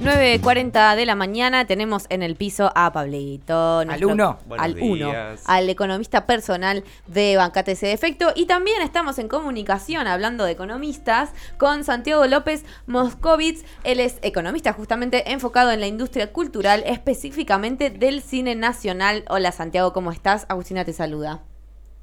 9.40 de la mañana tenemos en el piso a Pablito. Al uno. Al Buenos uno. días. Al economista personal de Bancate ese defecto. Y también estamos en comunicación, hablando de economistas, con Santiago López Moscovitz. Él es economista justamente enfocado en la industria cultural, específicamente del cine nacional. Hola Santiago, ¿cómo estás? Agustina te saluda.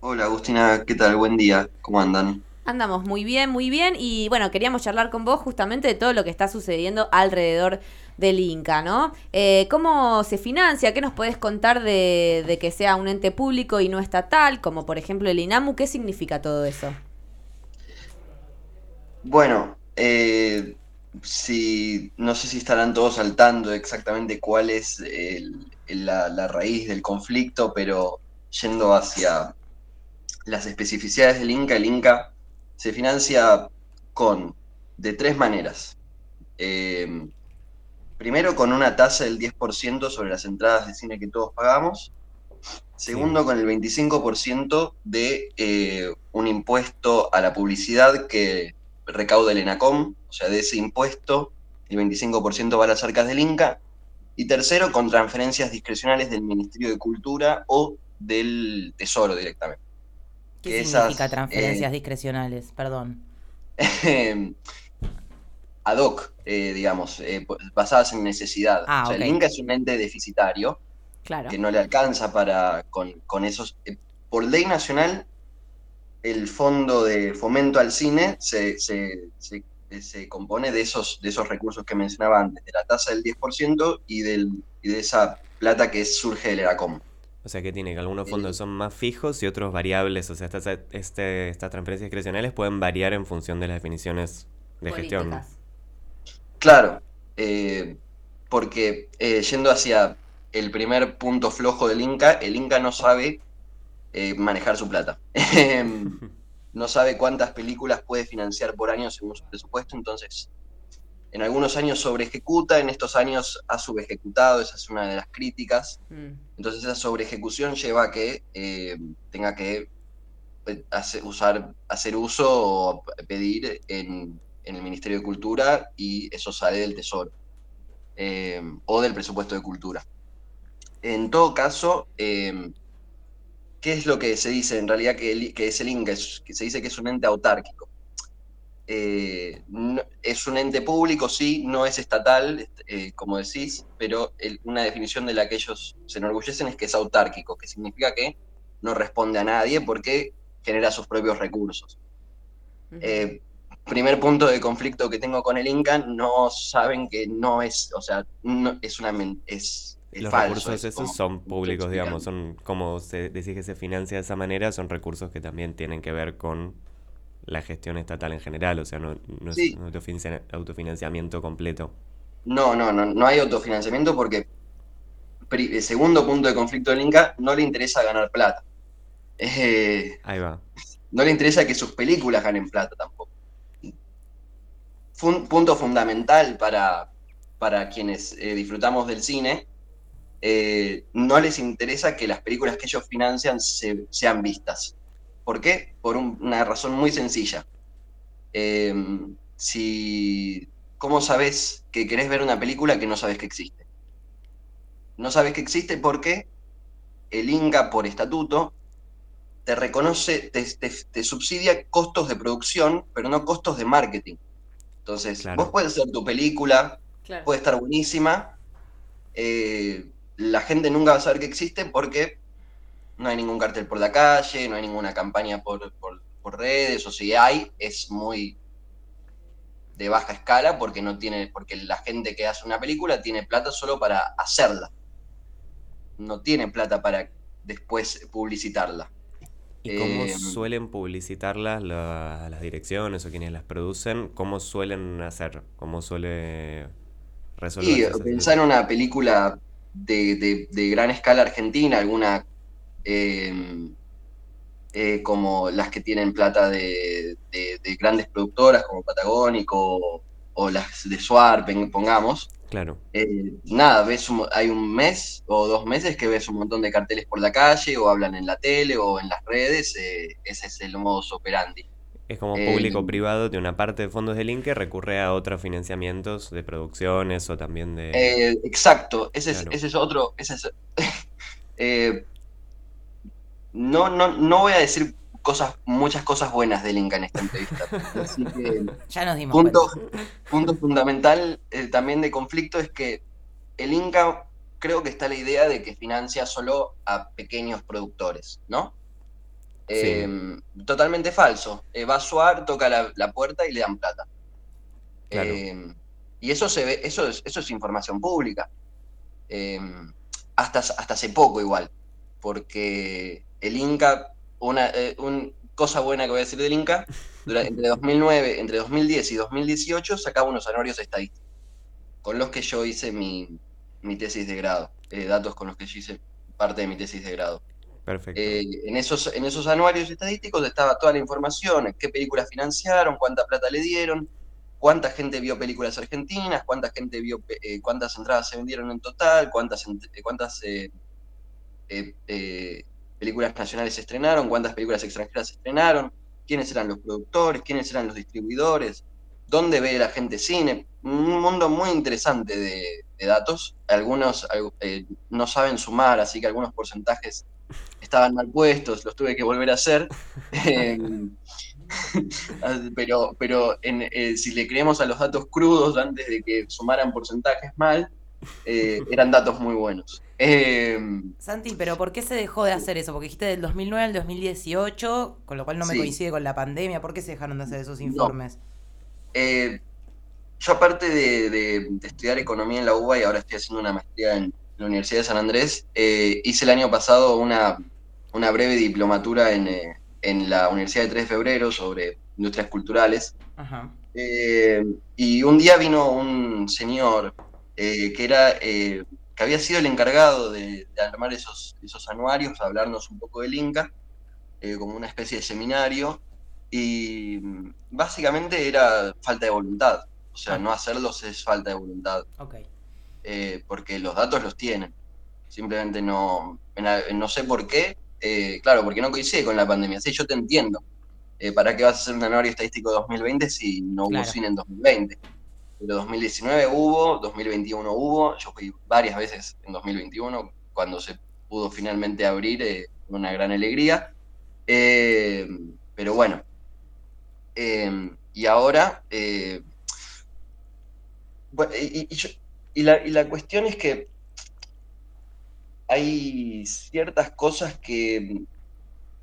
Hola Agustina, ¿qué tal? Buen día, ¿cómo andan? Andamos muy bien, muy bien. Y bueno, queríamos charlar con vos justamente de todo lo que está sucediendo alrededor del Inca, ¿no? Eh, ¿Cómo se financia? ¿Qué nos podés contar de, que sea un ente público y no estatal, como por ejemplo el INAMU? ¿Qué significa todo eso? Bueno, eh, si, no sé si estarán todos saltando exactamente cuál es la raíz del conflicto, pero yendo hacia las especificidades del Inca, el Inca se financia con, de tres maneras. Eh, primero, con una tasa del 10% sobre las entradas de cine que todos pagamos. Segundo, con el 25% de eh, un impuesto a la publicidad que recauda el ENACOM, o sea, de ese impuesto, el 25% va a las arcas del Inca. Y tercero, con transferencias discrecionales del Ministerio de Cultura o del Tesoro directamente. ¿Qué que significa esas, transferencias eh, discrecionales? Perdón. ad hoc, eh, digamos, eh, basadas en necesidad. Ah, o sea, el Inca es un ente deficitario Claro. que no le alcanza para con, con esos. por ley nacional, el fondo de fomento al cine se, se- se- se compone de esos, de esos recursos que mencionaba antes, de la tasa del 10% y, del, y de esa plata que surge del ERACOM. O sea que tiene que algunos fondos son más fijos y otros variables. O sea, estas, este, estas transferencias discrecionales pueden variar en función de las definiciones de gestión. Claro, eh, porque eh, yendo hacia el primer punto flojo del Inca, el Inca no sabe eh, manejar su plata. Em, no sabe cuántas películas puede financiar por año según su presupuesto, entonces en algunos años sobre ejecuta, en estos años ha subejecutado, esa es una de las críticas. Mm. Entonces esa sobreejecución lleva a que eh, tenga que eh, hacer, usar, hacer uso o pedir en, en el Ministerio de Cultura y eso sale del Tesoro eh, o del presupuesto de Cultura. En todo caso, eh, ¿qué es lo que se dice en realidad que, el- que es el Inca? Es- que se dice que es un ente autárquico. Eh, es un ente público, sí, no es estatal, eh, como decís, pero el- una definición de la que ellos se enorgullecen es que es autárquico, que significa que no responde a nadie porque genera sus propios recursos. Eh, primer punto de conflicto que tengo con el Inca, no saben que no es, o sea, no, es una es, es Los falso, recursos es esos como- son públicos, digamos, son como se decís que se financia de esa manera, son recursos que también tienen que ver con la gestión estatal en general, o sea, no, no Sí. es un autofinan- autofinanciamiento completo. No, no, no, no hay autofinanciamiento porque, segundo punto de conflicto del Inca, no le interesa ganar plata. Eh, Ahí va. no le interesa que sus películas ganen plata tampoco. Punto fundamental para, para quienes eh, disfrutamos del cine, eh, no les interesa que las películas que ellos financian se- sean vistas. ¿Por qué? Por un- una razón muy sencilla. Eh, si, ¿Cómo sabes que querés ver una película que no sabes que existe? No sabes que existe porque el Inca, por estatuto, te reconoce, te, te- te subsidia costos de producción, pero no costos de marketing. Entonces, Claro. vos puedes hacer tu película, Claro. puede estar buenísima, eh, la gente nunca va a saber que existe porque no hay ningún cartel por la calle, no hay ninguna campaña por, por- por redes, o si hay, es muy de baja escala porque no tiene, porque la gente que hace una película tiene plata solo para hacerla. No tiene plata para después publicitarla. ¿Y cómo Eh, suelen publicitarlas la- las direcciones o quienes las producen? ¿Cómo suelen hacer? ¿Cómo suele resolver Y pensar en una película de, de- de gran escala argentina, alguna eh, eh, como las que tienen plata de, de- de grandes productoras como Patagónico o, o las de Suar, pongamos. Claro. Eh, nada, ves un- hay un mes o dos meses que ves un montón de carteles por la calle o hablan en la tele o en las redes, eh, ese es el modus operandi. Es como Eh, público-privado de una parte de fondos del Inca recurre a otros financiamientos de producciones o también de... Exacto, ese es, Claro. ese es otro. Ese es, no, no, no voy a decir cosas, muchas cosas buenas del Inca en esta entrevista. Así que Ya nos dimos punto, cuenta. punto fundamental eh, también de conflicto es que el Inca creo que está la idea de que financia solo a pequeños productores, ¿no? Sí. Eh, totalmente falso. Eh, va a Suar, toca la, la puerta y le dan plata. Claro. Eh, y eso se ve, eso es, eso es información pública. Eh, hasta, hasta hace poco igual. Porque el Inca, una eh, un- cosa buena que voy a decir del Inca, entre 2009, entre 2010 y 2018 sacaba unos anuarios estadísticos, con los que yo hice mi, mi tesis de grado, eh, datos con los que yo hice parte de mi tesis de grado. Perfecto. Eh, en, esos, en esos anuarios estadísticos estaba toda la información, qué películas financiaron, cuánta plata le dieron, cuánta gente vio películas argentinas, cuánta gente vio, eh, cuántas entradas se vendieron en total, cuántas, cuántas eh, películas nacionales se estrenaron, cuántas películas extranjeras se estrenaron, quiénes eran los productores, quiénes eran los distribuidores, dónde ve la gente cine. Un mundo muy interesante de, de datos. Algunos al- eh, no saben sumar, así que algunos porcentajes estaban mal puestos, los tuve que volver a hacer. Eh, pero pero en, eh, si le creemos a los datos crudos antes de que sumaran porcentajes mal, eh, eran datos muy buenos. Eh, Santi, pero ¿por qué se dejó de hacer eso? Porque dijiste del 2009 al 2018, con lo cual no me Sí. coincide con la pandemia. ¿Por qué se dejaron de hacer esos informes? Eh, yo aparte de, de- de estudiar economía en la UBA y ahora estoy haciendo una maestría en la Universidad de San Andrés, hice el año pasado una, una breve diplomatura en, en la Universidad de 3 de Febrero sobre industrias culturales. Ajá. Y un día vino un señor eh, que era eh, que había sido el encargado de, de armar esos, esos anuarios, hablarnos un poco del Inca, eh, como una especie de seminario, y básicamente era falta de voluntad. O sea, Ah. no hacerlos es falta de voluntad, eh, porque los datos los tienen. Simplemente no, no sé por qué, eh, claro, porque no coincide con la pandemia. Sí, yo te entiendo. ¿Para qué vas a hacer un anuario estadístico de 2020 si no hubo Claro. cine en 2020? Pero 2019 hubo, 2021 hubo, yo fui varias veces en 2021, cuando se pudo finalmente abrir, eh, una gran alegría. Eh, pero bueno, eh, y ahora, eh, y, la, y la cuestión es que hay ciertas cosas que,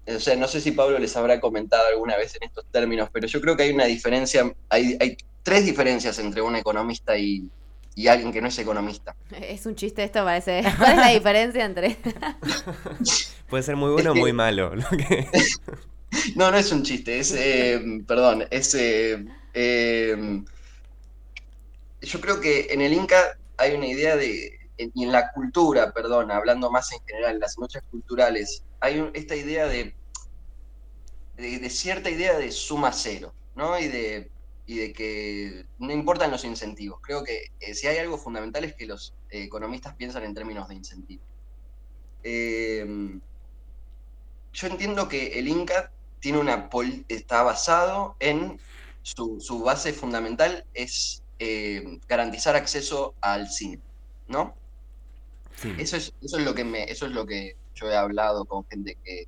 o sea, no sé si Pablo les habrá comentado alguna vez en estos términos, pero yo creo que hay una diferencia, hay tres diferencias entre un economista y, y alguien que no es economista. Es un chiste esto, parece. ¿Cuál es la diferencia entre...? Puede ser muy bueno o muy malo. lo que- No, no es un chiste, es, eh, perdón, es, eh, eh, yo creo que en el Inca hay una idea de, en- y en la cultura, perdón, hablando más en general, en las industrias culturales, hay un- esta idea de, de, de cierta idea de suma cero, ¿no? Y de, y de que no importan los incentivos. Creo que eh, si hay algo fundamental es que los eh, economistas piensan en términos de incentivos. Eh, yo entiendo que el Inca tiene una está basado en su, su base fundamental es eh, garantizar acceso al cine, ¿no? Sí. Eso es, eso es lo que me, eso es lo que yo he hablado con gente que,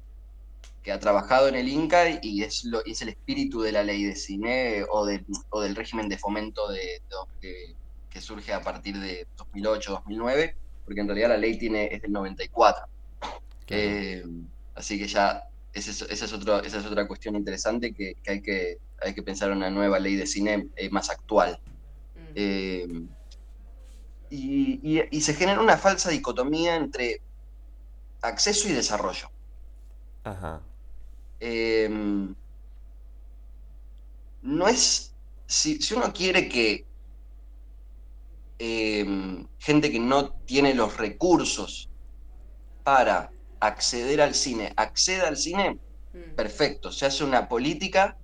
que ha trabajado en el Inca y es lo, es el espíritu de la ley de cine o, del- o del régimen de fomento de, de- que, que surge a partir de 2008, 2009, porque en realidad la ley tiene, es del 94. Eh, así que ya es- esa es, otro, esa es otra cuestión interesante que, que hay que hay que pensar en una nueva ley de cine eh, más actual. Eh, y, y- y se genera una falsa dicotomía entre acceso y desarrollo. Ajá. Eh, no es. Si, si uno quiere que eh, gente que no tiene los recursos para acceder al cine, acceda al cine, perfecto. Se hace una política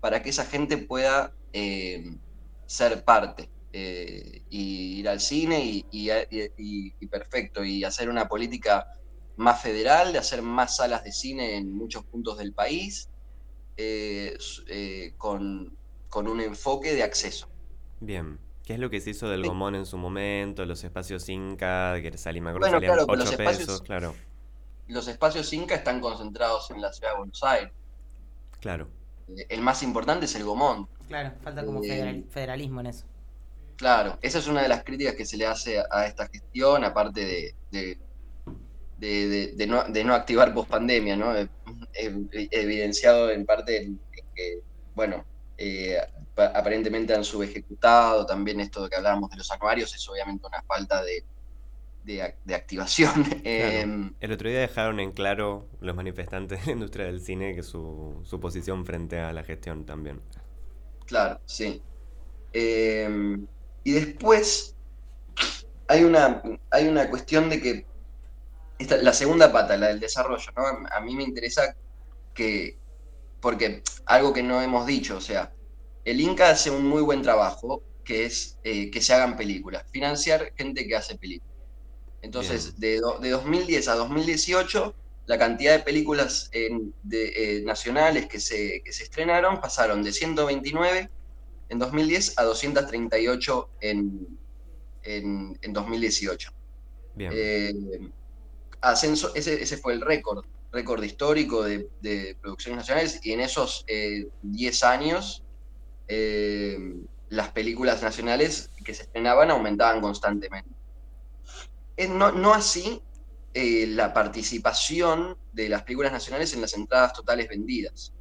para que esa gente pueda eh, ser parte eh, y ir al cine y, y- y- y perfecto. Y hacer una política más federal, de hacer más salas de cine en muchos puntos del país. eh, con, un enfoque de acceso. Bien. ¿Qué es lo que se hizo del Gomón en su momento? Los espacios Inca, que salí, me acuerdo bueno, claro, los espacios, claro. Los espacios Inca están concentrados en la ciudad de Buenos Aires. Claro. El más importante es el Gomón. Claro, falta como federalismo en eso. Claro, esa es una de las críticas que se le hace a esta gestión, aparte de, de, no, activar pospandemia, ¿no? evidenciado en parte en, que, bueno, eh, aparentemente han subejecutado también esto de que hablábamos de los acuarios, es obviamente una falta de, activación. Em, El otro día dejaron en claro los manifestantes de la industria del cine que su, su posición frente a la gestión también. Claro, sí. Eh, y después hay una, hay una cuestión de que esta, la segunda pata, la del desarrollo, ¿no? A mí me interesa que, porque algo que no hemos dicho, o sea, el Inca hace un muy buen trabajo, que es eh, que se hagan películas, financiar gente que hace películas. Entonces, de, de, 2010 a 2018, la cantidad de películas de, eh, nacionales que se, que se estrenaron pasaron de 129 en 2010 a 238 en, en, 2018. Bien. Eh, ascenso, ese, ese, fue el récord, récord histórico de, producciones nacionales y en esos 10 eh, años eh, las películas nacionales que se estrenaban aumentaban constantemente. No, no así la participación de las películas nacionales en las entradas totales vendidas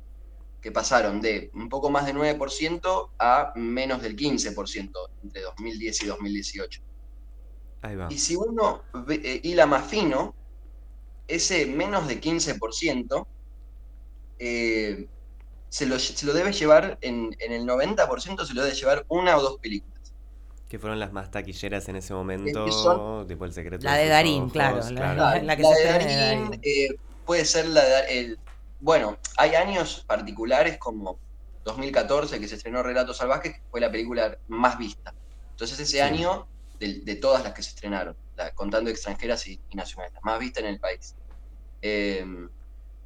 que pasaron de un poco más de 9% a menos del 15% entre 2010 y 2018. Ahí va. Y si uno ve, hila más fino, ese menos de 15% eh, se, lo, se, lo, debe llevar, en, en, el 90% se lo debe llevar una o dos películas. Que fueron las más taquilleras en ese momento, tipo El Secreto La de, Darín, claro, La, que de Darín, eh, puede ser la de, el, bueno, hay años particulares como 2014 que se estrenó Relatos Salvajes, que fue la película más vista. Entonces ese año, de, todas las que se estrenaron, contando extranjeras y, nacionales, la más vista en el país. Em,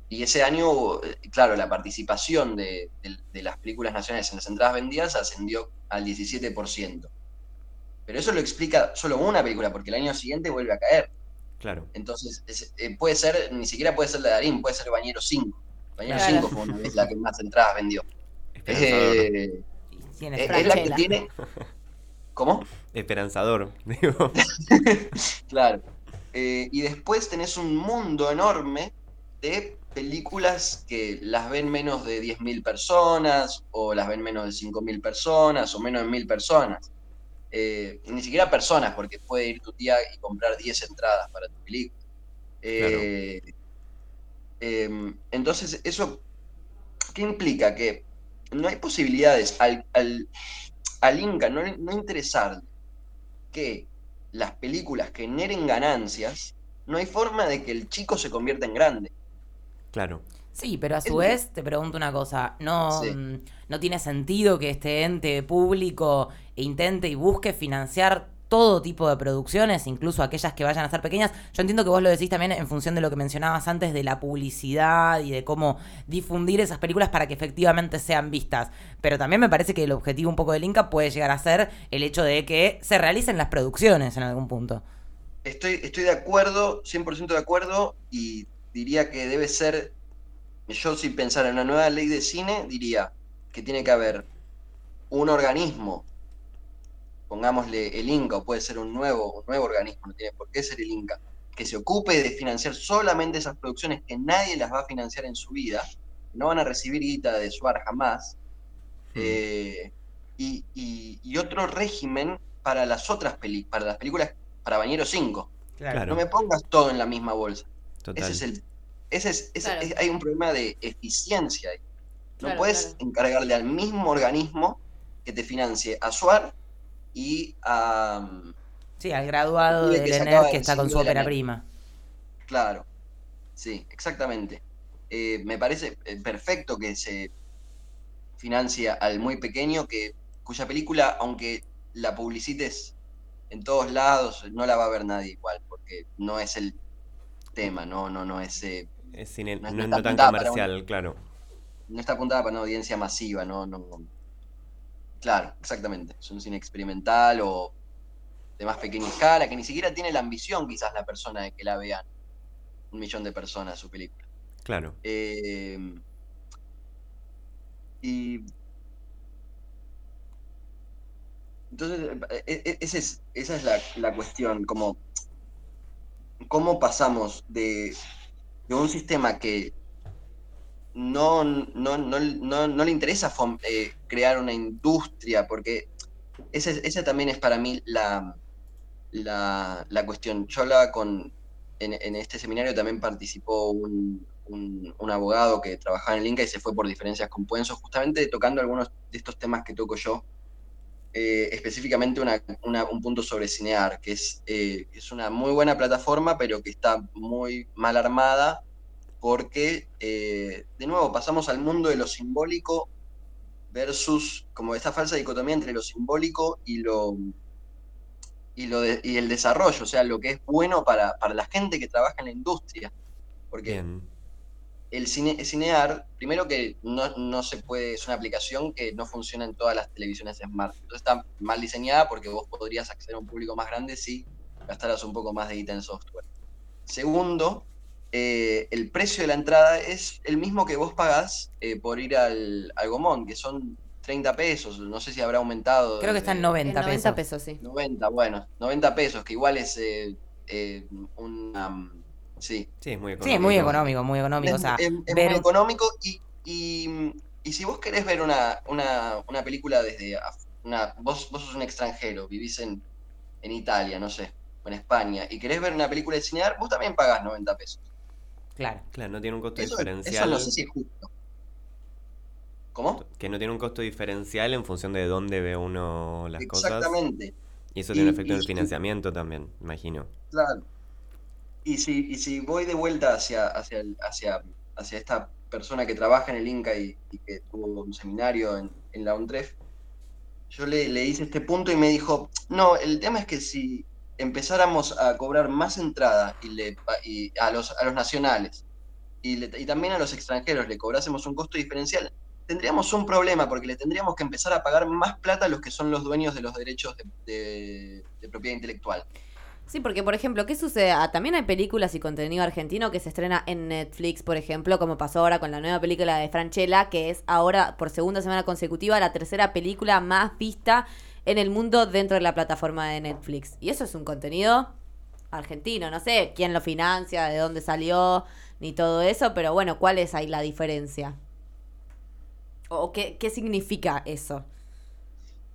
y ese año, eh, claro, la participación de, las películas nacionales en las entradas vendidas ascendió al 17%. Pero eso lo explica solo una película, porque el año siguiente vuelve a caer. Claro. Entonces, eh, puede ser, ni siquiera puede ser la de Darín, puede ser Bañero 5. Bañero 5 fue una vez la que más entradas vendió. Eh, es la que tiene. ¿Cómo? Esperanzador, digo. claro. Eh, y después tenés un mundo enorme de películas que las ven menos de 10.000 personas, o las ven menos de 5.000 personas, o menos de 1.000 personas. Eh, ni siquiera personas, porque puede ir tu tía y comprar 10 entradas para tu película. Eh, em, entonces, ¿eso qué implica? Que no hay posibilidades al, al, Inca no, no interesar que las películas generen ganancias, no hay forma de que el chico se convierta en grande. Claro. Sí, pero a su vez te pregunto una cosa, no, mm, no tiene sentido que este ente público intente y busque financiar todo tipo de producciones, incluso aquellas que vayan a ser pequeñas. Yo entiendo que vos lo decís también en función de lo que mencionabas antes de la publicidad y de cómo difundir esas películas para que efectivamente sean vistas. Pero también me parece que el objetivo un poco del Inca puede llegar a ser el hecho de que se realicen las producciones en algún punto. Estoy, estoy de acuerdo, 100% de acuerdo, y diría que debe ser yo si pensara en una nueva ley de cine, diría que tiene que haber un organismo, pongámosle el Inca, o puede ser un nuevo, un nuevo organismo, no tiene por qué ser el Inca, que se ocupe de financiar solamente esas producciones que nadie las va a financiar en su vida, no van a recibir guita de Suar jamás, hmm. eh, y, otro régimen para las otras películas, para las películas, para Bañero 5. No me pongas todo en la misma bolsa. Ese es el ese es, hay un problema de eficiencia ahí. No puedes encargarle al mismo organismo que te financie a SUAR y a... Sí, al graduado del que que está con su ópera prima. Claro, sí, exactamente. Eh, me parece eh, perfecto que se financie al muy pequeño, que cuya película, aunque la publicites en todos lados, no la va a ver nadie igual, porque no es el tema, no, no, no es... Es no, tan comercial, claro. no está apuntada para una audiencia masiva, no, no. Claro, exactamente. Es un cine experimental o de más pequeña escala, que ni siquiera tiene la ambición quizás la persona de que la vean un millón de personas su película. Claro. Eh, y entonces, e, e, esa es, esa es la, la cuestión, como cómo pasamos de, de un sistema que no, no, no, no le interesa eh, crear una industria, porque esa también es para mí la, la, la cuestión. Hablaba con, en, este seminario también participó un, un, abogado que trabajaba en el Inca y se fue por diferencias con Puenzo, justamente tocando algunos de estos temas que toco yo, eh, específicamente un punto sobre Cinear, que es, eh, es una muy buena plataforma, pero que está muy mal armada, porque, eh, de nuevo, pasamos al mundo de lo simbólico versus como esta falsa dicotomía entre lo simbólico y lo y, lo y el desarrollo, o sea, lo que es bueno para, para la gente que trabaja en la industria. Porque el, cine, Cinear, primero que no, se puede, es una aplicación que no funciona en todas las televisiones smart. Entonces está mal diseñada porque vos podrías acceder a un público más grande si gastaras un poco más de guita en software. Segundo, eh, el precio de la entrada es el mismo que vos pagás eh, por ir al, al Gomón, que son 30 pesos, no sé si habrá aumentado. Creo que está en 90, en 90 pesos. sí. 90, bueno, 90 pesos, que igual es eh, eh, un... sí. Sí, es muy económico. Sí, muy económico, muy económico. Es, muy económico y, y, y, si vos querés ver una, una, una película desde... Una, vos, vos sos un extranjero, vivís en, en Italia, no sé, o en España, y querés ver una película de cinear, vos también pagás 90 pesos. Claro. Claro, no tiene un costo diferencial. Eso no sé si es justo. ¿Cómo? Que no tiene un costo diferencial en función de dónde ve uno las cosas. Exactamente. Y eso tiene un efecto en el financiamiento también, imagino. Claro. Y si, y si voy de vuelta hacia, hacia, hacia, hacia esta persona que trabaja en el Inca y, que tuvo un seminario en, en la UNTREF, yo le, le, hice este punto y me dijo, no, el tema es que si empezáramos a cobrar más entrada y, le, y a, los, a los nacionales y, y también a los extranjeros le cobrásemos un costo diferencial, tendríamos un problema porque le tendríamos que empezar a pagar más plata a los que son los dueños de los derechos de, propiedad intelectual. Sí, porque por ejemplo, ¿qué sucede? Ah, también hay películas y contenido argentino que se estrena en Netflix, por ejemplo, como pasó ahora con la nueva película de Franchella, que es ahora por segunda semana consecutiva la tercera película más vista en el mundo dentro de la plataforma de Netflix. Y eso es un contenido argentino, no sé quién lo financia, de dónde salió, ni todo eso, pero bueno, ¿cuál es ahí la diferencia? ¿O qué, qué significa eso?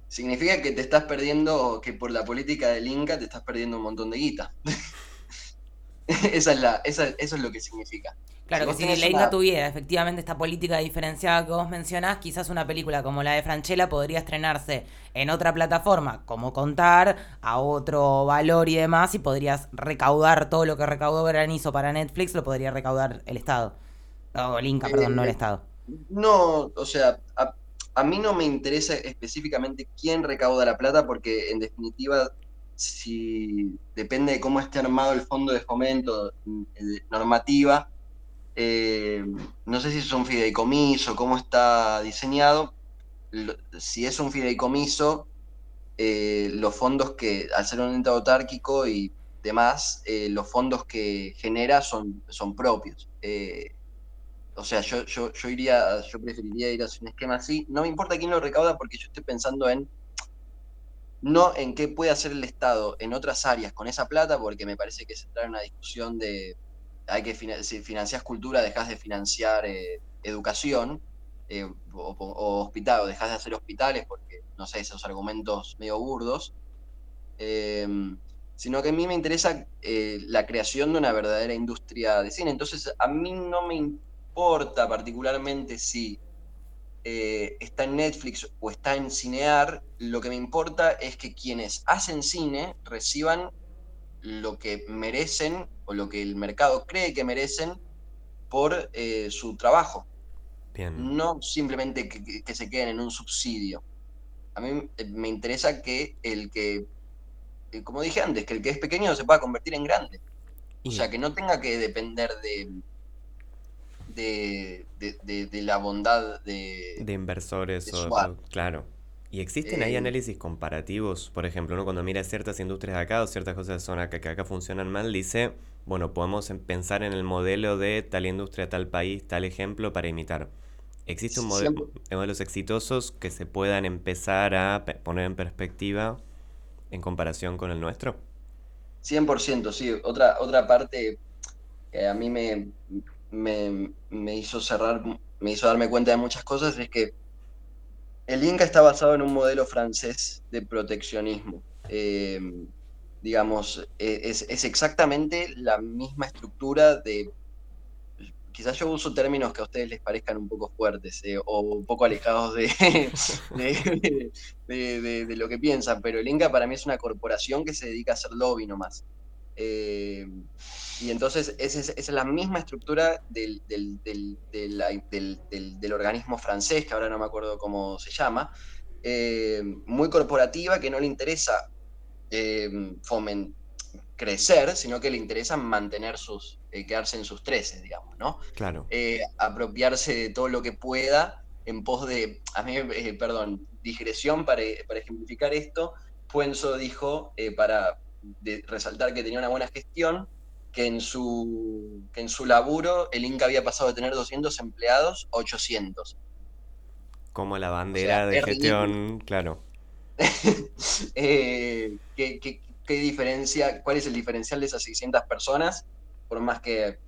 Significa que te estás perdiendo, que por la política del Inca te estás perdiendo un montón de guita. esa es la, esa, eso es lo que significa. Claro, que si la Inca tuviera efectivamente esta política diferenciada que vos mencionás, quizás una película como la de Franchella podría estrenarse en otra plataforma, como contar, a otro valor y demás, y podrías recaudar todo lo que recaudó Granizo para Netflix, lo podría recaudar el Estado. O el Inca, perdón, no el eh, Estado. No, o sea, a, mí no me interesa específicamente quién recauda la plata porque en definitiva, si depende de cómo esté armado el fondo de fomento eh, normativa, eh, no sé si es un fideicomiso, cómo está diseñado. si es un fideicomiso, eh, los fondos que, al ser un ente autárquico y demás, los fondos que genera son, son propios o sea, yo, yo, yo iría, yo preferiría ir a un esquema así. No me importa quién lo recauda porque yo estoy pensando en no en qué puede hacer el Estado en otras áreas con esa plata, porque me parece que se trae una discusión de hay que si financias cultura, dejas de financiar eh, educación eh, o, hospital, o dejas de hacer hospitales, porque no sé, esos argumentos medio burdos. Em, sino que a mí me interesa eh, la creación de una verdadera industria de cine. Entonces, a mí no me importa particularmente si está en Netflix o está en Cinear, lo que me importa es que quienes hacen cine reciban lo que merecen o lo que el mercado cree que merecen por eh, su trabajo. No simplemente que, se queden en un subsidio. A mí eh, me interesa que el que, como dije antes, que el que es pequeño se pueda convertir en grande. O sea, que no tenga que depender de de, de, la bondad de... De inversores o... Claro. ¿Y existen ahí eh, análisis comparativos? Por ejemplo, uno cuando mira ciertas industrias de acá o ciertas cosas son acá, que acá funcionan mal, dice, bueno, podemos em, pensar en el modelo de tal industria, tal país, tal ejemplo para imitar. ¿Existe un modelo, modelos exitosos que se puedan empezar a poner en perspectiva en comparación con el nuestro? 100%, sí. Otra, otra parte que a mí me, me, hizo cerrar, me hizo darme cuenta de muchas cosas es que el Inca está basado en un modelo francés de proteccionismo. Eh, digamos, e, es, exactamente la misma estructura de quizás yo uso términos que a ustedes les parezcan un poco fuertes eh, o un poco alejados de, de, lo que piensan, pero el Inca para mí es una corporación que se dedica a hacer lobby nomás. Eh, y entonces esa es, la misma estructura del, del, organismo francés, que ahora no me acuerdo cómo se llama, eh, muy corporativa, que no le interesa fomentar crecer, sino que le interesa mantener sus, eh, quedarse en sus treces, digamos, ¿no? Claro. Eh, apropiarse de todo lo que pueda en pos de, a mí, eh, perdón, digresión para, para, ejemplificar esto, Puenzo dijo, para resaltar que tenía una buena gestión, que en, su, que en su laburo el Inca había pasado de tener 200 empleados a 800. Como la bandera de gestión, claro. que, qué diferencia, cuál es el diferencial de esas 600 personas, por más que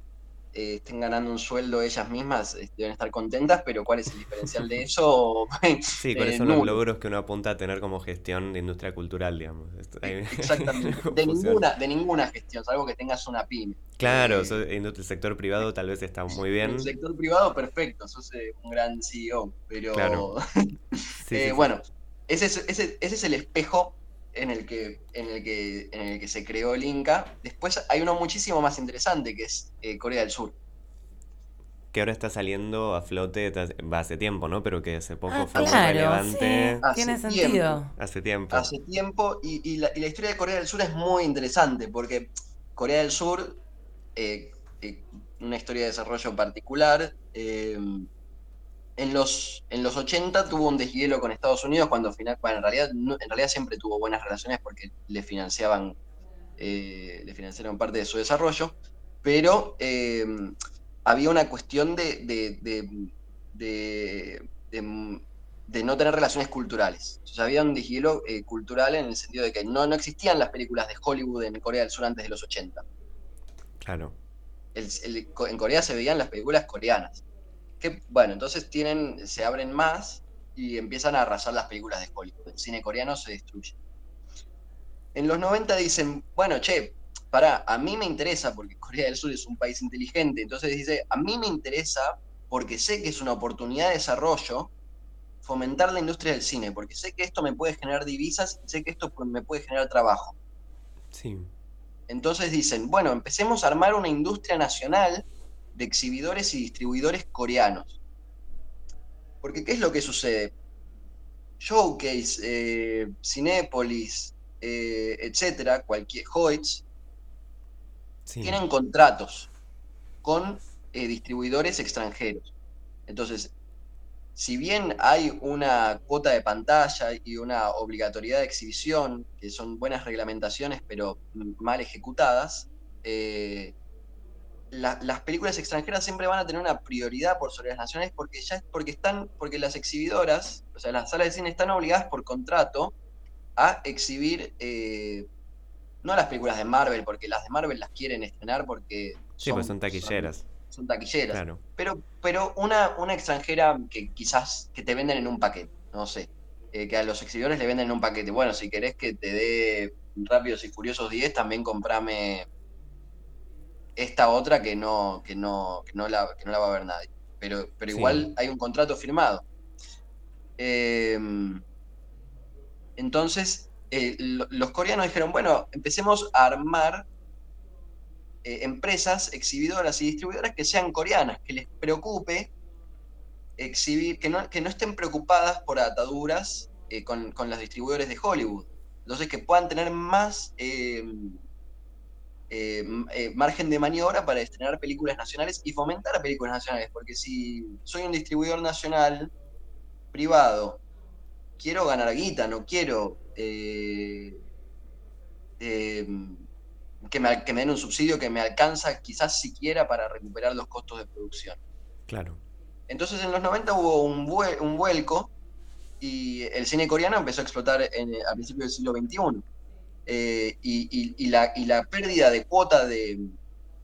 eh, estén ganando un sueldo ellas mismas, eh, deben estar contentas, pero cuál es el diferencial de eso. sí, cuáles son los logros que uno apunta a tener como gestión de industria cultural, digamos. Exactamente, de ninguna, de ninguna gestión, salvo que tengas una pyme. Claro, eh, el sector privado tal vez está muy bien. El sector privado, perfecto, sos un gran CEO, pero bueno, ese ese es el espejo en el que, en el que, en el que se creó el Inca. Después hay uno muchísimo más interesante que es eh, Corea del Sur. Que ahora está saliendo a flote va hace tiempo, ¿no? Pero que hace poco ah, fue muy relevante. Tiene sentido. Hace tiempo. Hace tiempo. Y, la, historia de Corea del Sur es muy interesante porque Corea del Sur, eh, eh, una historia de desarrollo particular, en los, en los 80 tuvo un deshielo con Estados Unidos cuando final, bueno, en realidad, en realidad siempre tuvo buenas relaciones porque le financiaban, eh, le financiaron parte de su desarrollo, pero eh, había una cuestión de, de, no tener relaciones culturales. Había un deshielo eh, cultural en el sentido de que no, no existían las películas de Hollywood en Corea del Sur antes de los 80. Claro. en Corea se veían las películas coreanas que, bueno, entonces tienen, se abren más y empiezan a arrasar las películas de Hollywood. El cine coreano se destruye. En los 90 dicen, bueno, che, para, a mí me interesa, porque Corea del Sur es un país inteligente, entonces dice, a mí me interesa, porque sé que es una oportunidad de desarrollo, fomentar la industria del cine, porque sé que esto me puede generar divisas y sé que esto me puede generar trabajo. Sí. Entonces dicen, bueno, empecemos a armar una industria nacional de exhibidores y distribuidores coreanos. Porque ¿qué es lo que sucede? Showcase, eh, Cinépolis, eh, etcétera, cualquier Hoyts, tienen contratos con eh, distribuidores extranjeros. Entonces, si bien hay una cuota de pantalla y una obligatoriedad de exhibición, que son buenas reglamentaciones pero mal ejecutadas, las películas extranjeras siempre van a tener una prioridad por sobre las nacionales porque ya porque están, porque las exhibidoras, o sea, las salas de cine están obligadas por contrato a exhibir eh, no las películas de Marvel, porque las de Marvel las quieren estrenar porque sí, pues son taquilleras. Son, taquilleras. Pero, pero una, una extranjera que quizás que te venden en un paquete, no sé. Eh, que a los exhibidores le venden en un paquete. Bueno, si querés que te dé Rápidos y Furiosos 10, también comprame esta otra que no, que no, que no, la, que no la va a ver nadie. Pero, pero igual hay un contrato firmado. Em, entonces, eh, los coreanos dijeron, bueno, empecemos a armar eh, empresas exhibidoras y distribuidoras que sean coreanas, que les preocupe exhibir, que no, que no estén preocupadas por ataduras eh, con, con, los distribuidores de Hollywood. Entonces, que puedan tener más em, eh, eh, margen de maniobra para estrenar películas nacionales y fomentar películas nacionales, porque si soy un distribuidor nacional privado, quiero ganar guita, no quiero que, me, que me den un subsidio que me alcanza quizás siquiera para recuperar los costos de producción. Claro. Entonces en los 90 hubo un, un vuelco y el cine coreano empezó a explotar en, a principios del siglo XXI. Eh, y, la, pérdida de cuota de,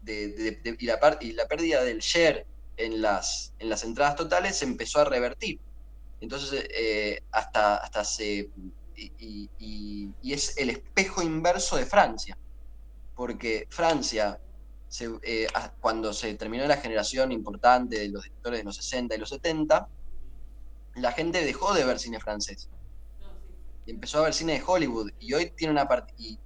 y, la, pérdida del share en las, en las entradas totales se empezó a revertir. Entonces, eh, hasta, hasta se... Y, y, es el espejo inverso de Francia, porque Francia eh, cuando se terminó la generación importante de los directores de los 60 y los 70, la gente dejó de ver cine francés. Y empezó a ver cine de Hollywood. Y hoy tiene una parte. Y,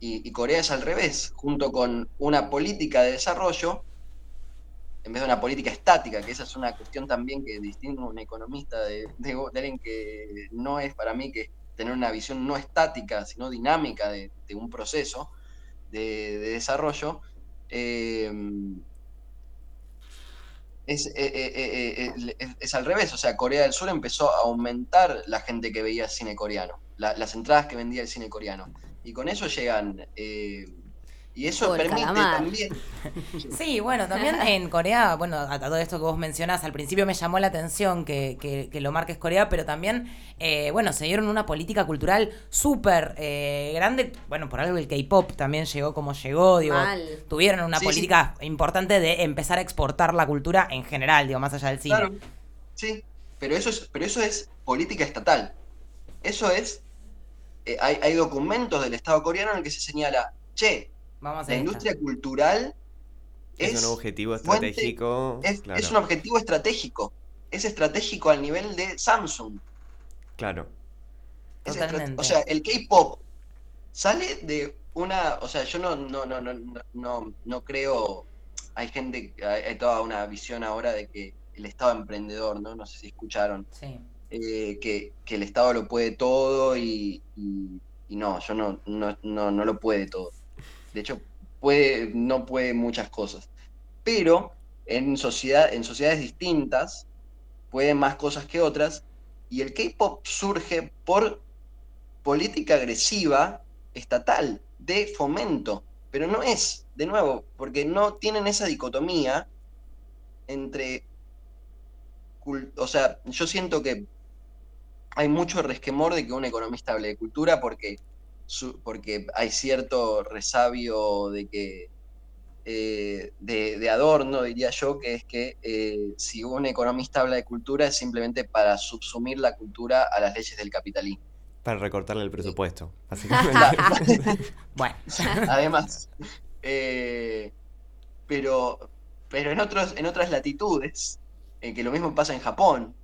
y, Corea es al revés, junto con una política de desarrollo, en vez de una política estática, que esa es una cuestión también que distingue a un economista de, de, alguien que no es para mí que tener una visión no estática, sino dinámica de, de un proceso de, desarrollo, eh, eh, eh, es, al revés. O sea, Corea del Sur empezó a aumentar la gente que veía cine coreano, las entradas que vendía el cine coreano. Y con eso llegan y eso permite también. Sí, bueno, también en Corea, bueno, a todo esto que vos mencionás, al principio me llamó la atención que, que, lo marques Corea, pero también, eh, bueno, se dieron una política cultural súper eh, grande. Bueno, por algo el K-pop también llegó como llegó, digo. Tuvieron una política importante de empezar a exportar la cultura en general, digo, más allá del cine. Claro, sí, pero eso es, pero eso es política estatal. Eso es. Eh, hay, hay documentos del Estado coreano en el que se señala, che, la industria cultural es, un objetivo estratégico. es, un objetivo estratégico. Es estratégico al nivel de Samsung. Claro. O sea, el K-pop sale de una. O sea, yo no, no, no, no, no, no creo. Hay gente, hay, toda una visión ahora de que el Estado emprendedor, ¿no? No sé si escucharon. Eh, que, el Estado lo puede todo y, y, y no, yo no, no, no, no lo puede todo. De hecho, puede, no puede muchas cosas. Pero en, sociedad, en sociedades distintas puede más cosas que otras. Y el K-pop surge por política agresiva estatal de fomento. Pero no es, de nuevo, porque no tienen esa dicotomía entre. O sea, yo siento que hay mucho resquemor de que un economista hable de cultura porque porque hay cierto resabio de que eh, de, adorno, diría yo, que es que eh, si un economista habla de cultura es simplemente para subsumir la cultura a las leyes del capitalismo. Para recortarle el presupuesto, bueno. Además, eh, pero, pero en, otros, en otras latitudes, que lo mismo pasa en Japón,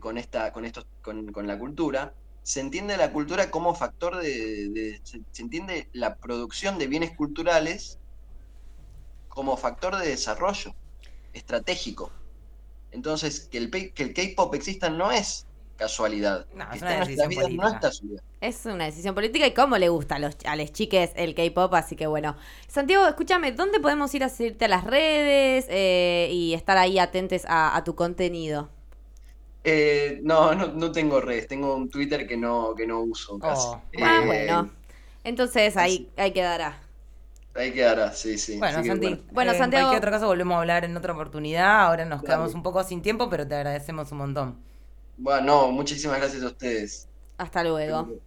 con, esta, con, estos, con, con la cultura, se entiende la cultura como factor de, se, entiende la producción de bienes culturales como factor de desarrollo estratégico. Entonces, que el, que el K-pop exista no es casualidad. No, es una decisión política. es una decisión política y cómo le gusta a los, a los chiques el K-pop, así que bueno. Santiago, escúchame, ¿dónde podemos ir a seguirte a las redes eh, y estar ahí atentes a tu contenido? Eh, no, no, no, tengo redes, tengo un Twitter que no, que no uso casi. Oh. ah, eh, bueno. Entonces ahí, ahí quedará. Ahí quedará, sí, sí. Bueno, Santi, bueno. en Santiago. cualquier otro caso volvemos a hablar en otra oportunidad. Ahora nos quedamos un poco sin tiempo, pero te agradecemos un montón. Bueno, muchísimas gracias a ustedes. Hasta luego.